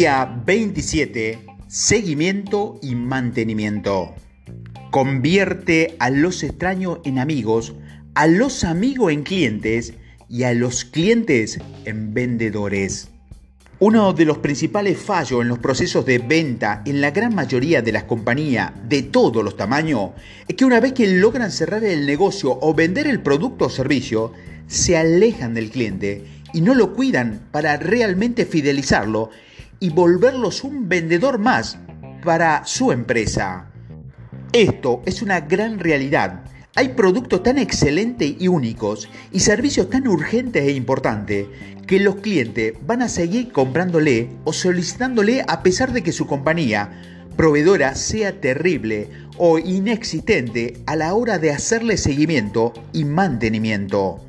Día 27. Seguimiento y mantenimiento. Convierte a los extraños en amigos, a los amigos en clientes y a los clientes en vendedores. Uno de los principales fallos en los procesos de venta en la gran mayoría de las compañías de todos los tamaños es que una vez que logran cerrar el negocio o vender el producto o servicio, se alejan del cliente y no lo cuidan para realmente fidelizarlo y volverlos un vendedor más para su empresa. Esto es una gran realidad hay productos tan excelentes y únicos y servicios tan urgentes e importantes que los clientes van a seguir comprándole o solicitándole a pesar de que su compañía proveedora sea terrible o inexistente a la hora de hacerle seguimiento y mantenimiento.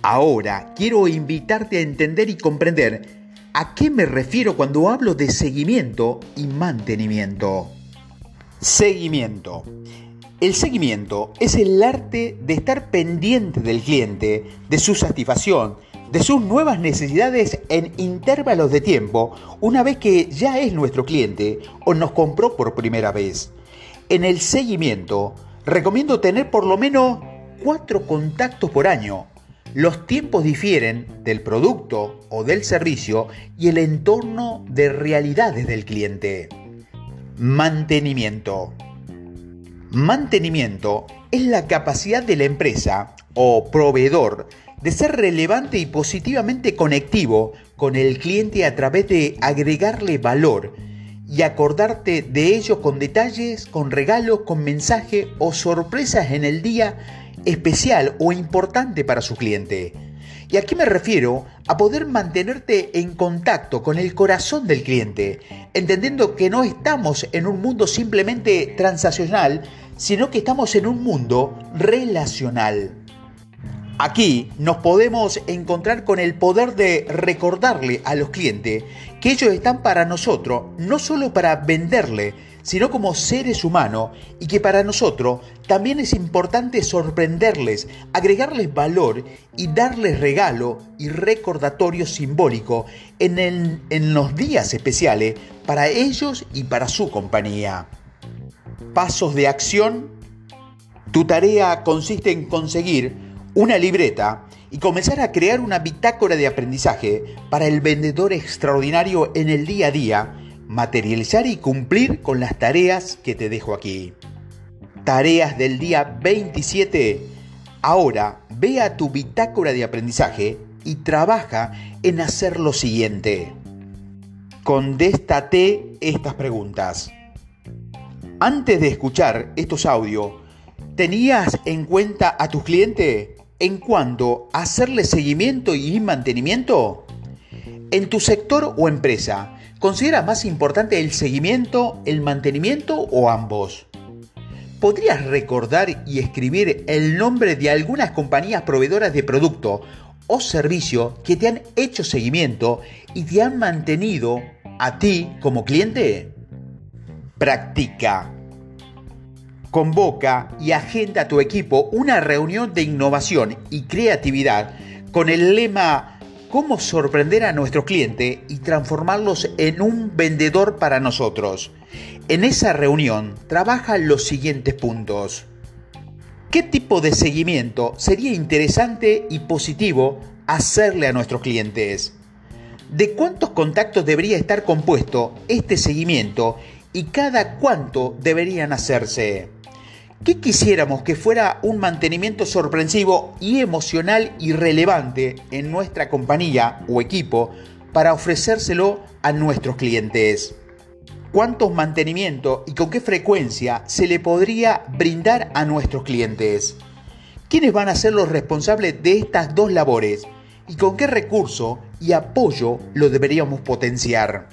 Ahora quiero invitarte a entender y comprender a qué me refiero cuando hablo de seguimiento y mantenimiento. Seguimiento. El seguimiento es el arte de estar pendiente del cliente, de su satisfacción, de sus nuevas necesidades en intervalos de tiempo, una vez que ya es nuestro cliente o nos compró por primera vez. En el seguimiento, recomiendo tener por lo menos cuatro contactos por año. Los tiempos difieren del producto o del servicio y el entorno de realidades del cliente. Mantenimiento. Mantenimiento es la capacidad de la empresa o proveedor de ser relevante y positivamente conectivo con el cliente a través de agregarle valor y acordarte de ello con detalles, con regalos, con mensaje o sorpresas en el día especial o importante para su cliente. Y aquí me refiero a poder mantenerte en contacto con el corazón del cliente, entendiendo que no estamos en un mundo simplemente transaccional, sino que estamos en un mundo relacional. Aquí nos podemos encontrar con el poder de recordarle a los clientes que ellos están para nosotros, no solo para venderle, sino como seres humanos y que para nosotros también es importante sorprenderles, agregarles valor y darles regalo y recordatorio simbólico en, en los días especiales para ellos y para su compañía. Pasos de acción. Tu tarea consiste en conseguir una libreta y comenzar a crear una bitácora de aprendizaje para el vendedor extraordinario en el día a día materializar y cumplir con las tareas que te dejo aquí. Tareas del día 27. Ahora ve a tu bitácora de aprendizaje y trabaja en hacer lo siguiente. Condéstate estas preguntas. Antes de escuchar estos audios, ¿tenías en cuenta a tus clientes en cuanto a hacerle seguimiento y mantenimiento? En tu sector o empresa, ¿Considera más importante el seguimiento, el mantenimiento o ambos? ¿Podrías recordar y escribir el nombre de algunas compañías proveedoras de producto o servicio que te han hecho seguimiento y te han mantenido a ti como cliente? Practica. Convoca y agenda a tu equipo una reunión de innovación y creatividad con el lema cómo sorprender a nuestro cliente y transformarlos en un vendedor para nosotros. En esa reunión trabaja los siguientes puntos. ¿Qué tipo de seguimiento sería interesante y positivo hacerle a nuestros clientes? ¿De cuántos contactos debería estar compuesto este seguimiento y cada cuánto deberían hacerse? ¿Qué quisiéramos que fuera un mantenimiento sorpresivo y emocional y relevante en nuestra compañía o equipo para ofrecérselo a nuestros clientes? ¿Cuántos mantenimientos y con qué frecuencia se le podría brindar a nuestros clientes? ¿Quiénes van a ser los responsables de estas dos labores? ¿Y con qué recurso y apoyo lo deberíamos potenciar?